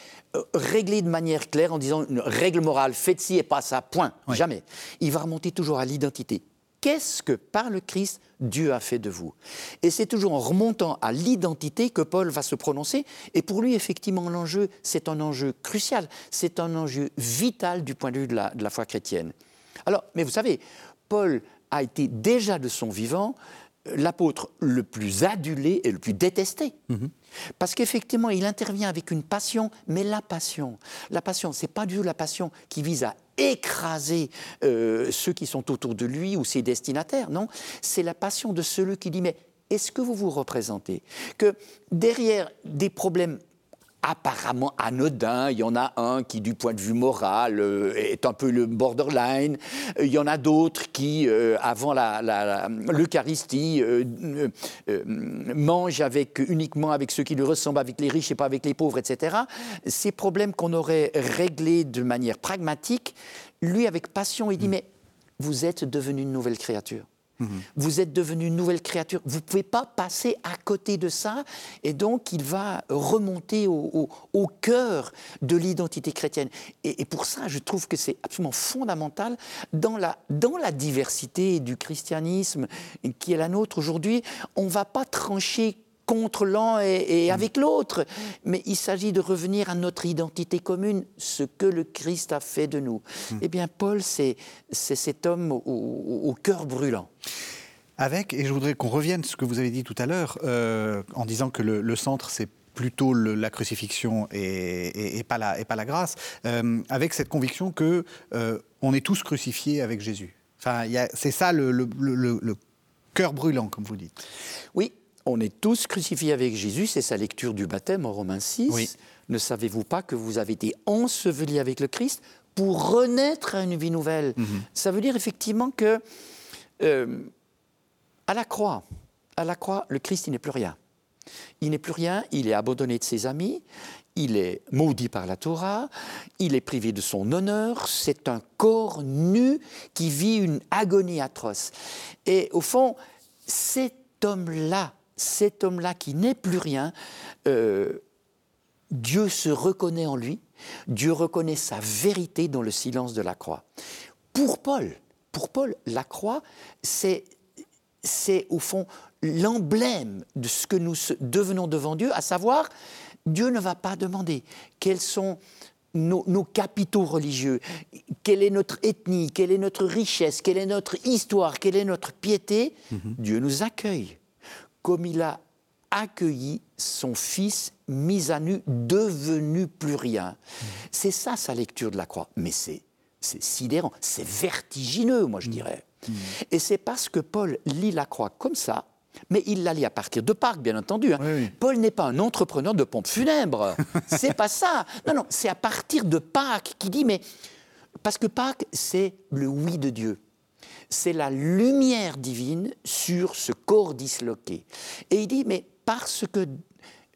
régler de manière claire en disant une règle morale, faites ci et pas ça, point. Oui. Jamais. Il va remonter toujours à l'identité. Qu'est-ce que par le Christ Dieu a fait de vous? Et c'est toujours en remontant à l'identité que Paul va se prononcer. Et pour lui, effectivement, l'enjeu, c'est un enjeu crucial, c'est un enjeu vital du point de vue de la, de la foi chrétienne. Alors, mais vous savez, Paul a été déjà de son vivant euh, l'apôtre le plus adulé et le plus détesté. Parce qu'effectivement, il intervient avec une passion, mais la passion, la passion, c'est pas du tout la passion qui vise à écraser euh, ceux qui sont autour de lui ou ses destinataires, non, c'est la passion de celui qui dit, mais est-ce que vous vous représentez? Que derrière des problèmes apparemment anodins. Il y en a un qui, du point de vue moral, euh, est un peu le borderline. Euh, Il y en a d'autres qui, euh, avant l'Eucharistie, euh, mangent avec, uniquement avec ceux qui lui ressemblent, avec les riches et pas avec les pauvres, etc. Ces problèmes qu'on aurait réglés de manière pragmatique, lui, avec passion, il dit, mais vous êtes devenu une nouvelle créature. Mhm. Vous êtes devenu une nouvelle créature. Vous ne pouvez pas passer à côté de ça. Et donc, il va remonter au, cœur de l'identité chrétienne. Et, pour ça, je trouve que c'est absolument fondamental dans la, dans la diversité du christianisme qui est la nôtre aujourd'hui. On ne va pas trancher contre l'un et, mm. avec l'autre. Mais il s'agit de revenir à notre identité commune, ce que le Christ a fait de nous. Mm. Eh bien, Paul, c'est cet homme au, cœur brûlant. Avec, et je voudrais qu'on revienne à ce que vous avez dit tout à l'heure, euh, en disant que le, centre, c'est plutôt la crucifixion et, pas la, et, pas la, grâce, euh, avec cette conviction que euh, on est tous crucifiés avec Jésus. Enfin, c'est ça le, cœur brûlant, comme vous dites. Oui, on est tous crucifiés avec Jésus, c'est sa lecture du baptême en Romains 6. Ne savez-vous pas que vous avez été ensevelis avec le Christ pour renaître à une vie nouvelle? Mhm. Ça veut dire effectivement que euh, à la croix, à la croix, le Christ, il n'est plus rien. Il n'est plus rien, il est abandonné de ses amis, il est maudit par la Torah, il est privé de son honneur, c'est un corps nu qui vit une agonie atroce. Et au fond, cet homme-là, cet homme-là qui n'est plus rien, euh, Dieu se reconnaît en lui, Dieu reconnaît sa vérité dans le silence de la croix. Pour Paul, pour Paul, la croix, c'est, c'est au fond l'emblème de ce que nous devenons devant Dieu, à savoir, Dieu ne va pas demander quels sont nos, capitaux religieux, quelle est notre ethnie, quelle est notre richesse, quelle est notre histoire, quelle est notre piété. Mhm. Dieu nous accueille comme il a accueilli son fils mis à nu, devenu plus rien. C'est ça sa lecture de la croix. Mais c'est sidérant, c'est vertigineux, moi je mm. dirais. Mm. Et c'est parce que Paul lit la croix comme ça, mais il la lit à partir de Pâques, bien entendu. Hein. Paul n'est pas un entrepreneur de pompes funèbres. <laughs> c'est pas ça. Non, non, c'est à partir de Pâques qu'il dit, mais. Parce que Pâques, c'est le oui de Dieu c'est la lumière divine sur ce corps disloqué. Et il dit, mais parce que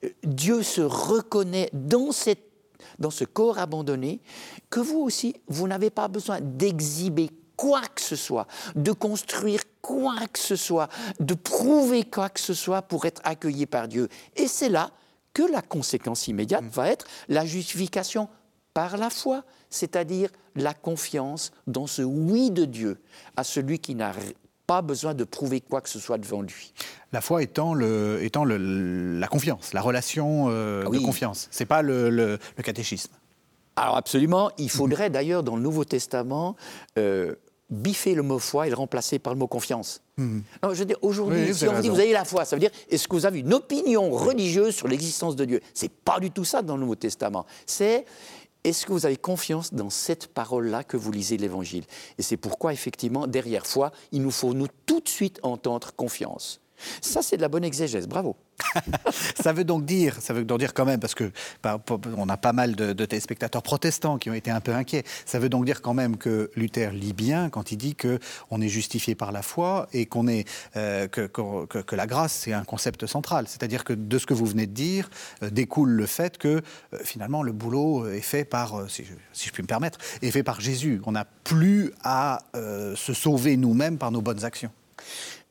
euh, Dieu se reconnaît dans, dans ce corps abandonné, que vous aussi, vous n'avez pas besoin d'exhiber quoi que ce soit, de construire quoi que ce soit, de prouver quoi que ce soit pour être accueilli par Dieu. Et c'est là que la conséquence immédiate mm. va être la justification par la foi, c'est-à-dire la confiance dans ce oui de Dieu à celui qui n'a pas besoin de prouver quoi que ce soit devant lui. La foi étant, le, étant le, la confiance, la relation euh, ah de confiance. Ce n'est pas le, catéchisme. Alors absolument. Il faudrait d'ailleurs dans le Nouveau Testament euh, biffer le mot foi et le remplacer par le mot confiance. Hmm. je aujourd'hui, si on vous dit vous avez la foi, ça veut dire est-ce que vous avez une opinion religieuse sur l'existence de Dieu? C'est pas du tout ça dans le Nouveau Testament. C'est est-ce que vous avez confiance dans cette parole-là que vous lisez l'Évangile? Et c'est pourquoi, effectivement, derrière foi, il nous faut nous tout de suite entendre confiance. Ça, c'est de la bonne exégèse. Bravo. <laughs> ça veut donc dire, ça veut donc dire quand même, parce que bah, on a pas mal de, téléspectateurs protestants qui ont été un peu inquiets. Ça veut donc dire quand même que Luther lit bien quand il dit que on est justifié par la foi et qu'on est euh, que, que, la grâce c'est un concept central. C'est-à-dire que de ce que vous venez de dire euh, découle le fait que euh, finalement le boulot est fait par, si je, si, je, puis me permettre, est fait par Jésus. On n'a plus à se sauver nous-mêmes par nos bonnes actions.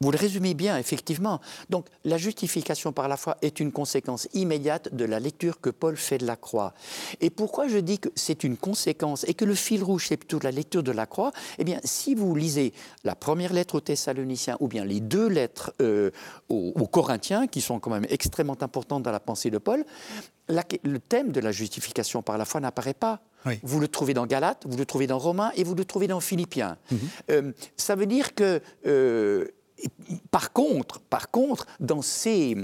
Vous le résumez bien, effectivement. Donc la justification par la foi est une conséquence immédiate de la lecture que Paul fait de la croix. Et pourquoi je dis que c'est une conséquence et que le fil rouge, c'est plutôt la lecture de la croix? Eh bien, si vous lisez la première lettre aux Thessaloniciens ou bien les deux lettres euh, aux, Corinthiens, qui sont quand même extrêmement importantes dans la pensée de Paul, le thème de la justification par la foi n'apparaît pas. Vous le trouvez dans Galates, vous le trouvez dans Romains et vous le trouvez dans Philippiens. Mhm. Euh, ça veut dire que euh, par contre, par contre dans, ces,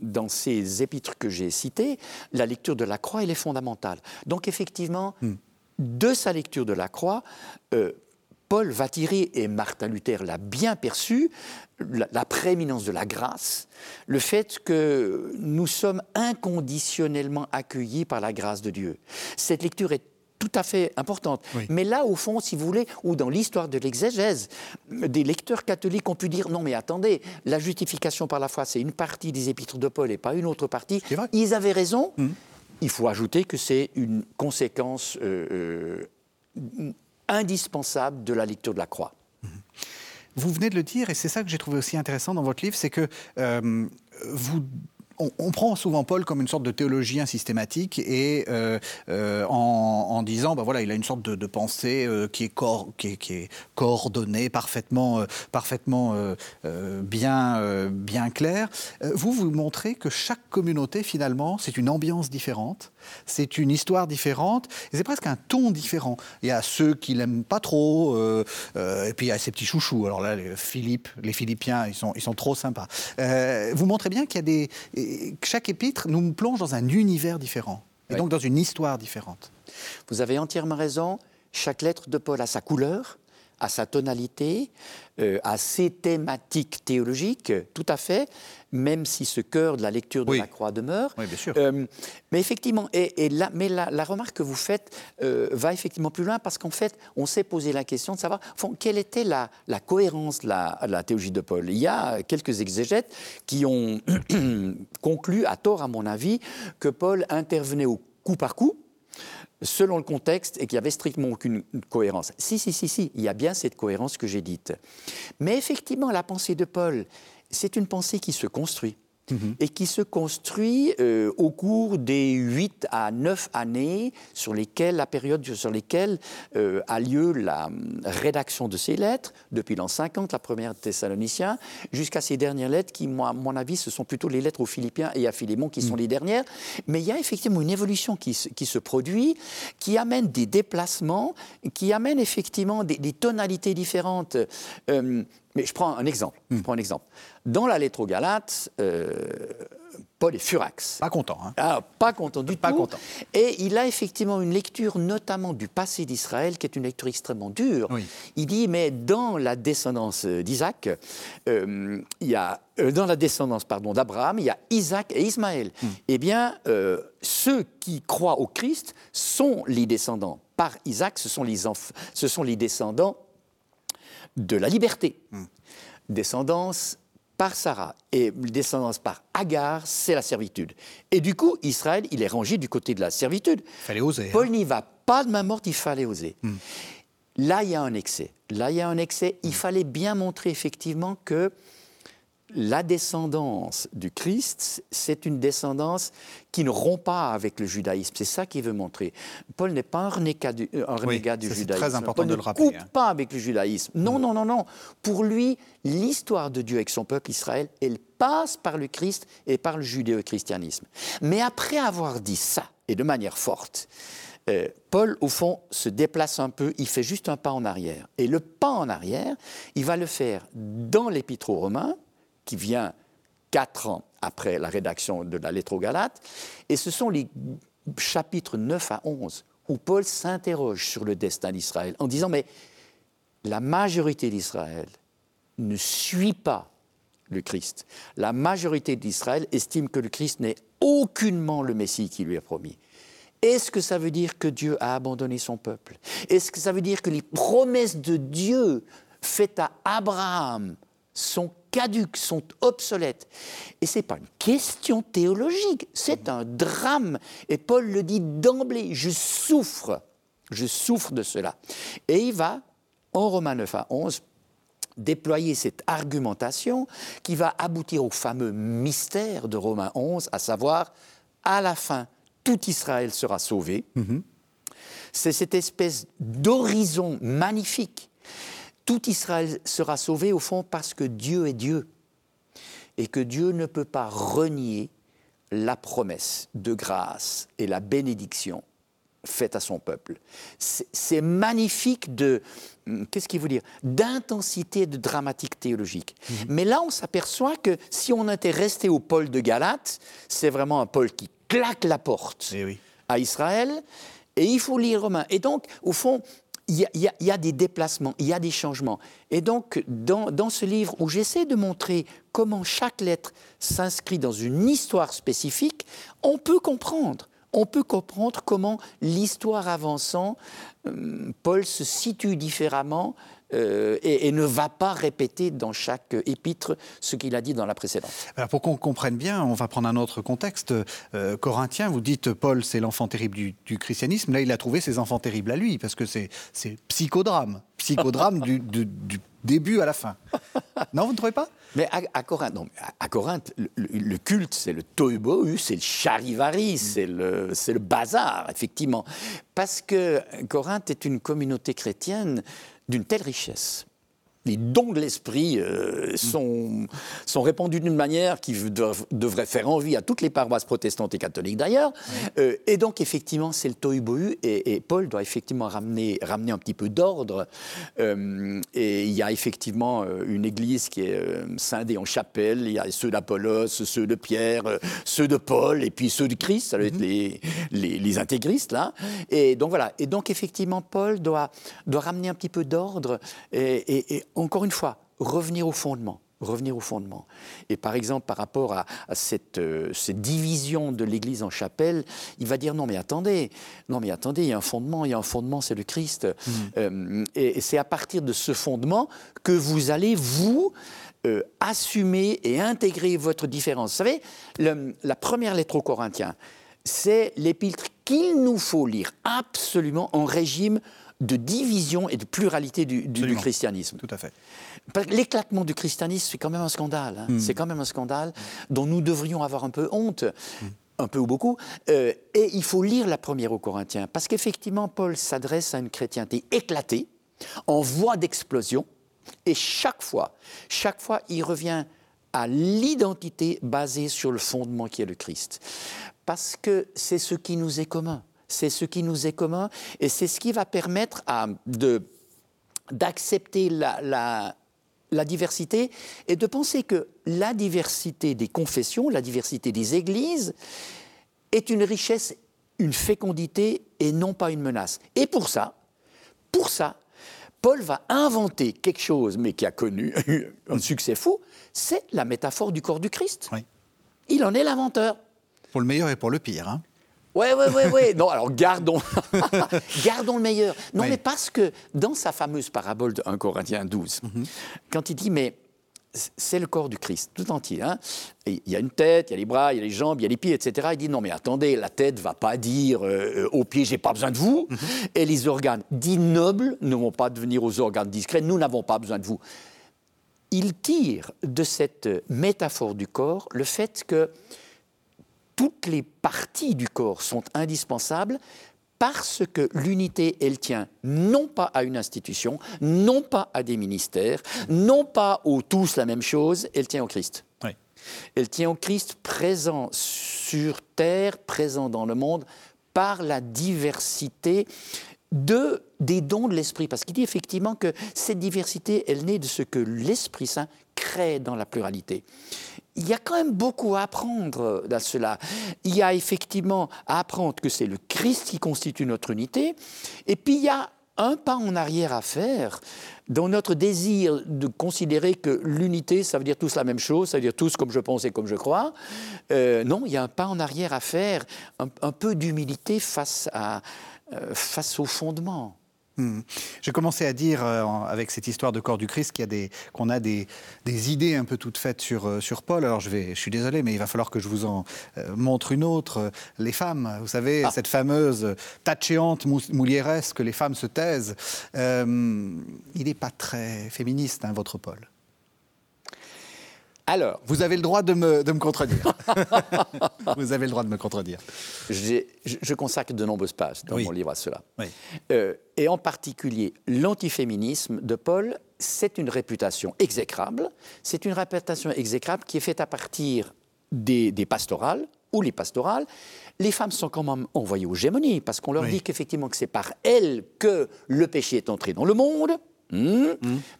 dans ces épîtres que j'ai cités, la lecture de la croix, elle est fondamentale. Donc effectivement, hmm. de sa lecture de la croix, euh, Paul va tirer, et Martin Luther l'a bien perçu, la, la, prééminence de la grâce, le fait que nous sommes inconditionnellement accueillis par la grâce de Dieu. Cette lecture est tout à fait importante. Mais là, au fond, si vous voulez, ou dans l'histoire de l'exégèse, des lecteurs catholiques ont pu dire non, mais attendez, la justification par la foi, c'est une partie des épîtres de Paul et pas une autre partie. Ils avaient raison. Hum. Il faut ajouter que c'est une conséquence euh, euh, indispensable de la lecture de la croix. Hum. vous venez de le dire, et c'est ça que j'ai trouvé aussi intéressant dans votre livre, c'est que euh, vous on, prend souvent Paul comme une sorte de théologien systématique et euh, euh, en, disant, ben voilà, il a une sorte de, pensée euh, qui, est qui, est, coordonnée, parfaitement, parfaitement bien, bien claire. vous, vous montrez que chaque communauté, finalement, c'est une ambiance différente, c'est une histoire différente, et c'est presque un ton différent. Il y a ceux qui l'aiment pas trop, et puis il y a ces petits chouchous. Alors là, les Philippe, les Philippiens, ils sont, ils sont trop sympas. vous montrez bien qu'il y a des chaque épître nous plonge dans un univers différent, et donc dans une histoire différente. Vous avez entièrement raison. Chaque lettre de Paul a sa couleur, à sa tonalité, euh, à ses thématiques théologiques, tout à fait, même si ce cœur de la lecture de la croix demeure. Oui, bien sûr. Euh, mais effectivement, et, mais la, remarque que vous faites euh, va effectivement plus loin parce qu'en fait, on s'est posé la question de savoir quelle était la, cohérence de la, la, théologie de Paul. Il y a quelques exégètes qui ont <clears throat> conclu, à tort à mon avis, que Paul intervenait au coup par coup selon le contexte et qu'il n'y avait strictement aucune cohérence. Si, si, si, si, il y a bien cette cohérence que j'ai dite. Mais effectivement, la pensée de Paul, c'est une pensée qui se construit. Mhm. et qui se construit euh, au cours des 8 à 9 années sur lesquelles, la période sur lesquelles euh, a lieu la hum, rédaction de ces lettres, depuis l'an 50, la première Thessaloniciens, jusqu'à ces dernières lettres qui, moi, à mon avis, ce sont plutôt les lettres aux Philippiens et à Philémon qui sont mhm. les dernières. Mais il y a effectivement une évolution qui, qui, se produit, qui amène des déplacements, qui amène effectivement des, tonalités différentes. Euh, mais je prends un exemple. Je hmm. prends un exemple. Dans la lettre aux Galates, euh, Paul est furax. Pas content. Hein. Ah, pas content du pas tout. Content. Et il a effectivement une lecture, notamment du passé d'Israël, qui est une lecture extrêmement dure. Il dit, mais dans la descendance d'Isaac, euh, il y a euh, dans la descendance pardon d'Abraham, il y a Isaac et Ismaël. Hmm. Eh bien, ceux qui croient au Christ sont les descendants par Isaac, ce sont les, ce sont les descendants de la liberté. Hmm. Descendance par Sarah et descendance par Agar, c'est la servitude. Et du coup, Israël, il est rangé du côté de la servitude. Il fallait oser. Paul hein. n'y va pas de main morte, il fallait oser. Hmm. Là, il y a un excès. Là, il y a un excès. Il hmm. fallait bien montrer effectivement que la descendance du Christ, c'est une descendance qui ne rompt pas avec le judaïsme. C'est ça qu'il veut montrer. Paul n'est pas un renégat du, un renégat du judaïsme. C'est très important de le rappeler. ne coupe hein. pas avec le judaïsme. Non, mm. non, non, non. Pour lui, l'histoire de Dieu avec son peuple Israël, elle passe par le Christ et par le judéo-christianisme. Mais après avoir dit ça, et de manière forte, euh, Paul, au fond, se déplace un peu, il fait juste un pas en arrière. Et le pas en arrière, il va le faire dans l'Épître aux Romains, qui vient quatre ans après la rédaction de la lettre aux Galates. Et ce sont les chapitres 9 à 11 où Paul s'interroge sur le destin d'Israël en disant, mais la majorité d'Israël ne suit pas le Christ. La majorité d'Israël estime que le Christ n'est aucunement le Messie qui lui a promis. Est-ce que ça veut dire que Dieu a abandonné son peuple? Est-ce que ça veut dire que les promesses de Dieu faites à Abraham sont caduques, sont obsolètes. Et ce n'est pas une question théologique, c'est un drame. Et Paul le dit d'emblée, je souffre, je souffre de cela. Et il va, en Romains 9 à 11, déployer cette argumentation qui va aboutir au fameux mystère de Romains 11, à savoir, à la fin, tout Israël sera sauvé. Mm-hmm. C'est cette espèce d'horizon magnifique tout Israël sera sauvé au fond parce que Dieu est Dieu et que Dieu ne peut pas renier la promesse de grâce et la bénédiction faite à son peuple. C'est magnifique de, hum, qu'est-ce qu'il veut dire, d'intensité de dramatique théologique. Mhm. Mais là, on s'aperçoit que si on était resté au pôle de Galate, c'est vraiment un pôle qui claque la porte eh à Israël. Et il faut lire Romain. Et donc, au fond, il y, a, des déplacements, il y a des changements. Et donc, dans, ce livre où j'essaie de montrer comment chaque lettre s'inscrit dans une histoire spécifique, on peut comprendre. On peut comprendre comment l'histoire avançant, euh, Paul se situe différemment euh, et, ne va pas répéter dans chaque épître ce qu'il a dit dans la précédente. Alors pour qu'on comprenne bien, on va prendre un autre contexte. Euh, corinthien, vous dites Paul, c'est l'enfant terrible du, christianisme. Là, il a trouvé ses enfants terribles à lui, parce que c'est psychodrame. Psychodrame du, début à la fin. non, vous ne trouvez pas? Mais à, Corinthe, non, à, Corinthe, le, culte, c'est le tohubohu, c'est le charivari, mm. c'est le, le bazar, effectivement. Parce que Corinthe est une communauté chrétienne d'une telle richesse les dons de l'esprit euh, sont, sont répandus d'une manière qui devrait faire envie à toutes les paroisses protestantes et catholiques d'ailleurs. Euh, et donc, effectivement, c'est le tohu et, et, Paul doit effectivement ramener, ramener un petit peu d'ordre. Euh, et il y a effectivement une église qui est scindée en chapelles. Il y a ceux d'Apollos, ceux de Pierre, ceux de Paul, et puis ceux de Christ, ça doit être mhm. les, les, les, intégristes, là. Et donc, voilà. Et donc, effectivement, Paul doit, doit ramener un petit peu d'ordre et, et encore une fois, revenir au fondement revenir au fondement. Et par exemple, par rapport à, cette, euh, cette, division de l'Église en chapelle, il va dire non mais attendez, non mais attendez, il y a un fondement, il y a un fondement, c'est le Christ. Mmh. Euh, et, c'est à partir de ce fondement que vous allez vous euh, assumer et intégrer votre différence. Vous savez, la première lettre aux Corinthiens, c'est l'épître qu'il nous faut lire absolument en régime de division et de pluralité du, christianisme. Tout à fait. L'éclatement du christianisme, c'est quand même un scandale. Hein. Hmm. C'est quand même un scandale dont nous devrions avoir un peu honte. Hmm. un peu ou beaucoup, euh, et il faut lire la première aux Corinthiens, parce qu'effectivement, Paul s'adresse à une chrétienté éclatée, en voie d'explosion, et chaque fois, chaque fois, il revient à l'identité basée sur le fondement qui est le Christ. Parce que c'est ce qui nous est commun c'est ce qui nous est commun et c'est ce qui va permettre d'accepter la, diversité et de penser que la diversité des confessions, la diversité des églises est une richesse, une fécondité et non pas une menace. Et pour ça, pour ça, Paul va inventer quelque chose, mais qui a connu <laughs> un succès fou, c'est la métaphore du corps du Christ. Il en est l'inventeur. Pour le meilleur et pour le pire. Hein. Ouais, ouais, ouais, ouais. Non, alors gardons, <laughs> gardons le meilleur. Non, mais parce que dans sa fameuse parabole de 1 Corinthiens 12, mhm. quand il dit, mais c'est le corps du Christ, tout entier. Hein. Il y a une tête, il y a les bras, il y a les jambes, il y a les pieds, etc. Il dit non, mais attendez, la tête va pas dire euh, aux pieds, j'ai pas besoin de vous. Mhm. Et les organes dits nobles ne vont pas devenir aux organes discrets, nous n'avons pas besoin de vous. Il tire de cette métaphore du corps le fait que toutes les parties du corps sont indispensables parce que l'unité, elle tient non pas à une institution, non pas à des ministères, non pas aux tous la même chose, elle tient au Christ. Elle tient au Christ présent sur terre, présent dans le monde, par la diversité de, des dons de l'Esprit. Parce qu'il dit effectivement que cette diversité, elle naît de ce que l'Esprit Saint crée dans la pluralité il y a quand même beaucoup à apprendre dans cela. Il y a effectivement à apprendre que c'est le Christ qui constitue notre unité, et puis il y a un pas en arrière à faire dans notre désir de considérer que l'unité, ça veut dire tous la même chose, ça veut dire tous comme je pense et comme je crois. Euh, non, il y a un pas en arrière à faire, un, peu d'humilité face, à, face au fondement. Hmm. J'ai commencé à dire, euh, avec cette histoire de corps du Christ, qu'on a, a des, idées un peu toutes faites sur, euh, sur Paul. Alors je, vais, je suis désolé, mais il va falloir que je vous en euh, montre une autre. Les femmes, vous savez, ah. cette fameuse tachéante mouliéresse que les femmes se taisent. il n'est pas très féministe, hein, votre Paul. Alors, vous avez le droit de me, de me contredire. <laughs> vous avez le droit de me contredire. Je, consacre de nombreuses pages dans mon livre à cela. Euh, et en particulier, l'antiféminisme de Paul, c'est une réputation exécrable. C'est une réputation exécrable qui est faite à partir des, pastorales ou les pastorales. Les femmes sont quand même envoyées aux gémonies parce qu'on leur dit qu'effectivement que c'est par elles que le péché est entré dans le monde. Hmm?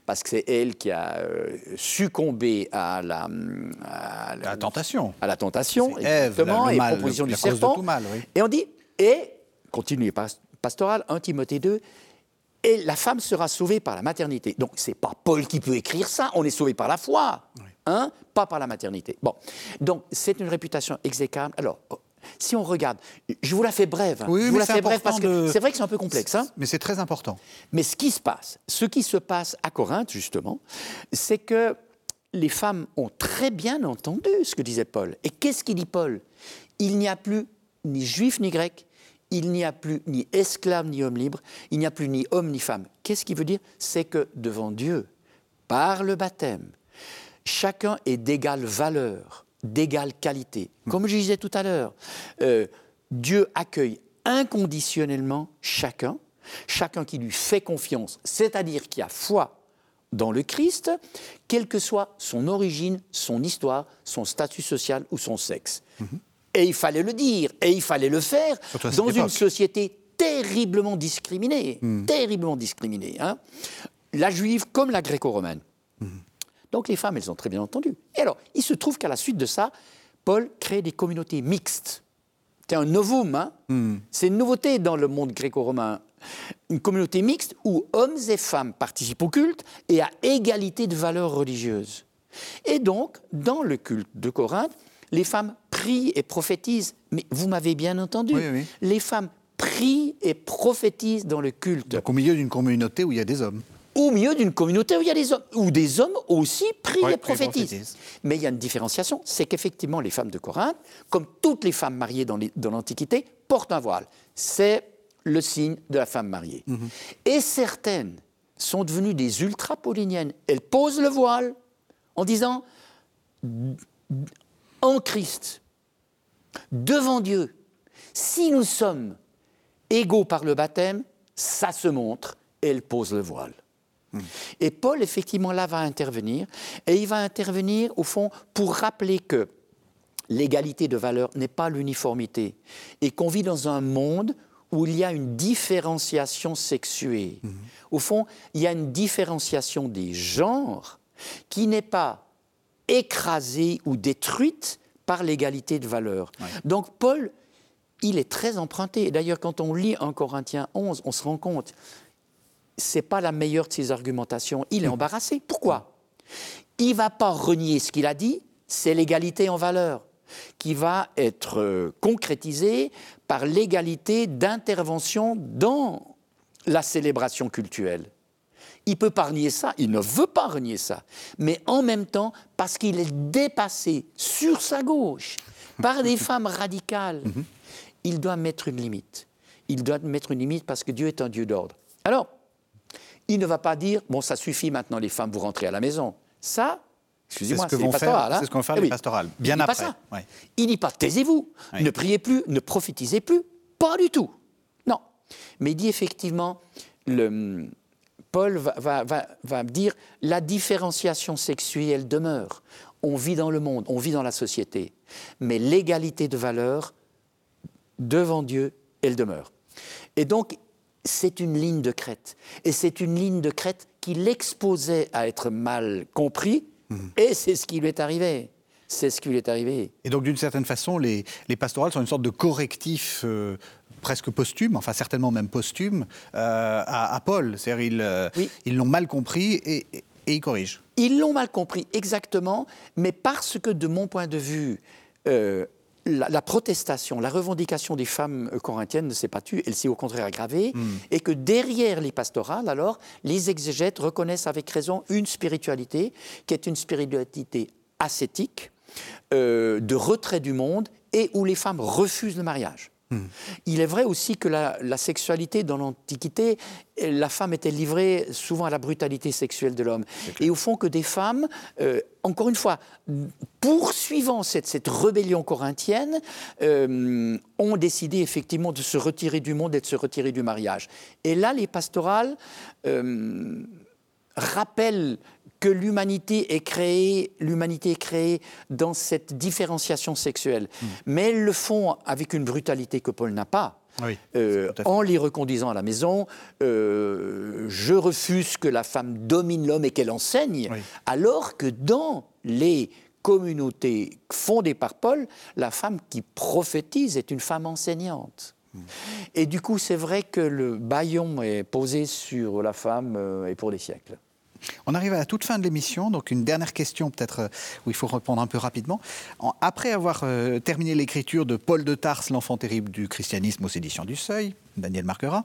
Parce que c'est elle qui a euh, succombé à la, à la, tentation. À la tentation, exactement, et proposition du serpent. Et on dit, et, continuez pastoral, 1 Timothée 2, et la femme sera sauvée par la maternité. Donc c'est pas Paul qui peut écrire ça, on est sauvé par la foi, hein, pas par la maternité. Bon, donc c'est une réputation exécrable. Alors, si on regarde, je vous la fais brève. Oui, je vous la fais brève parce que c'est vrai que c'est un peu complexe. Hein mais c'est très important. Mais ce qui se passe, ce qui se passe à Corinthe justement, c'est que les femmes ont très bien entendu ce que disait Paul. Et qu'est-ce qu'il dit Paul? Il n'y a plus ni juif ni grec, il n'y a plus ni esclave ni homme libre, il n'y a plus ni homme ni femme. Qu'est-ce qu'il veut dire? C'est que devant Dieu, par le baptême, chacun est d'égale valeur, d'égale qualité. Comme je disais tout à l'heure, euh, Dieu accueille inconditionnellement chacun, chacun qui lui fait confiance, c'est-à-dire qui a foi dans le Christ, quelle que soit son origine, son histoire, son statut social ou son sexe. Et il fallait le dire, et il fallait le faire dans une société terriblement discriminée, terriblement discriminée. hein. La juive comme la gréco-romaine. Donc les femmes, elles ont très bien entendu. Et alors, il se trouve qu'à la suite de ça, Paul crée des communautés mixtes. C'est un novum, hein c'est une nouveauté dans le monde gréco-romain. Une communauté mixte où hommes et femmes participent au culte et à égalité de valeurs religieuses. Et donc, dans le culte de Corinthe, les femmes prient et prophétisent. Mais vous m'avez bien entendu, Oui, oui. les femmes prient et prophétisent dans le culte Donc au milieu d'une communauté où il y a des hommes. Au milieu d'une communauté où il y a des hommes, où des hommes aussi prient Ouais, et prophétisent. prophétisent. Mais il y a une différenciation, c'est qu'effectivement les femmes de Corinthe, comme toutes les femmes mariées dans l'Antiquité, portent un voile. C'est le signe de la femme mariée. Mhm. Et certaines sont devenues des ultra-pauliniennes. Elles posent le voile en disant en Christ, devant Dieu, si nous sommes égaux par le baptême, ça se montre, et elle pose le voile. Et Paul, effectivement, là, va intervenir, et il va intervenir, au fond, pour rappeler que l'égalité de valeur n'est pas l'uniformité, et qu'on vit dans un monde où il y a une différenciation sexuée. Au fond, il y a une différenciation des genres qui n'est pas écrasée ou détruite par l'égalité de valeur. Donc Paul, il est très emprunté. Et D'ailleurs, quand on lit en Corinthiens 11, on se rend compte, c'est pas la meilleure de ses argumentations. Il est embarrassé. Pourquoi? Il va pas renier ce qu'il a dit, c'est l'égalité en valeur qui va être euh, concrétisée par l'égalité d'intervention dans la célébration cultuelle. Il peut pas renier ça, il ne veut pas renier ça. Mais en même temps, parce qu'il est dépassé sur sa gauche par <laughs> des femmes radicales, il doit mettre une limite. Il doit mettre une limite parce que Dieu est un Dieu d'ordre. Alors, il ne va pas dire, bon, ça suffit maintenant les femmes, vous rentrez à la maison. Ça, excusez-moi, C'est ce hein. ce que vont faire Eh les pastorales, Il bien pas après, ça. ouais. Il dit pas taisez-vous, ne priez plus, ne prophétisez plus, pas du tout. Non. Mais il dit effectivement, le, Paul va, va- va- va dire la différenciation sexuelle demeure. On vit dans le monde, on vit dans la société. Mais l'égalité de valeur, devant Dieu, elle demeure. Et donc, c'est une ligne de crête. Et c'est une ligne de crête qui l'exposait à être mal compris, et c'est ce qui lui est arrivé. C'est ce qui lui est arrivé. Et donc, d'une certaine façon, les, les pastorales sont une sorte de correctif euh, presque posthume, enfin certainement même posthume, euh, à, à Paul. C'est-à-dire ils euh, Oui. ils l'ont mal compris et, et- et ils corrigent. Ils l'ont mal compris exactement, mais parce que de mon point de vue, la, la protestation, la revendication des femmes euh, corinthiennes ne s'est pas tue, elle s'est au contraire aggravée, et que derrière les pastorales, alors, les exégètes reconnaissent avec raison une spiritualité qui est une spiritualité ascétique, euh, de retrait du monde, et où les femmes refusent le mariage. Il est vrai aussi que la, la sexualité dans l'Antiquité, euh, la femme était livrée souvent à la brutalité sexuelle de l'homme. Et au fond que des femmes, euh, encore une fois, poursuivant cette, cette rébellion corinthienne, euh, ont décidé effectivement de se retirer du monde et de se retirer du mariage. Et là, les pastorales euh, rappellent que l'humanité est créée, l'humanité est créée dans cette différenciation sexuelle. Mais elles le font avec une brutalité que Paul n'a pas. Oui, Euh, en les reconduisant à la maison, euh, je refuse que la femme domine l'homme et qu'elle enseigne, Oui. alors que dans les communautés fondées par Paul, la femme qui prophétise est une femme enseignante. Et du coup, c'est vrai que le baillon est posé sur la femme euh, et pour des siècles. On arrive à la toute fin de l'émission, donc une dernière question peut-être euh, où il faut répondre un peu rapidement. En- après avoir euh, terminé l'écriture de Paul de Tarse, l'enfant terrible du christianisme aux éditions du Seuil, Daniel Marquera,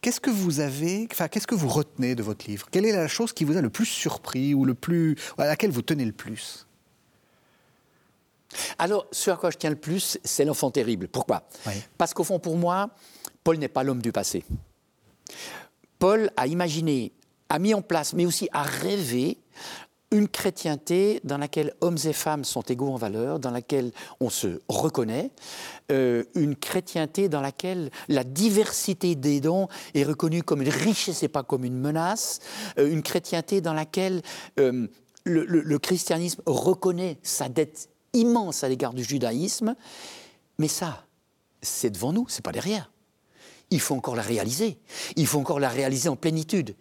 qu'est-ce que vous avez, enfin qu'est-ce que vous retenez de votre livre? Quelle est la chose qui vous a le plus surpris ou le plus, à laquelle vous tenez le plus? Alors, ce à quoi je tiens le plus, c'est l'enfant terrible. Pourquoi? Oui. Parce qu'au fond, pour moi, Paul n'est pas l'homme du passé. Paul a imaginé a mis en place, mais aussi a rêvé une chrétienté dans laquelle hommes et femmes sont égaux en valeur, dans laquelle on se reconnaît, euh, une chrétienté dans laquelle la diversité des dons est reconnue comme une richesse et pas comme une menace, euh, une chrétienté dans laquelle euh, le, le christianisme reconnaît sa dette immense à l'égard du judaïsme, mais ça, c'est devant nous, c'est pas derrière il faut encore la réaliser. Il faut encore la réaliser en plénitude.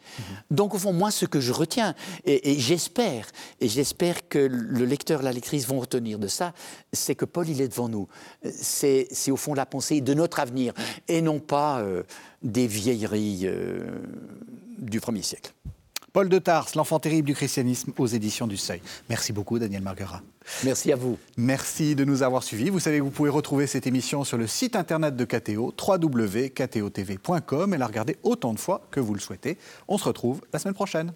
Donc, au fond, moi, ce que je retiens, et, j'espère, et j'espère que le lecteur, la lectrice vont retenir de ça, c'est que Paul, il est devant nous. C'est au fond la pensée de notre avenir, et non pas euh, des vieilleries euh, du premier siècle. Paul de Tars, L'enfant terrible du christianisme aux éditions du Seuil. Merci beaucoup, Daniel Marguerat. Merci à vous. Merci de nous avoir suivis. Vous savez que vous pouvez retrouver cette émission sur le site internet de KTO, www.ktotv.com, et la regarder autant de fois que vous le souhaitez. On se retrouve la semaine prochaine.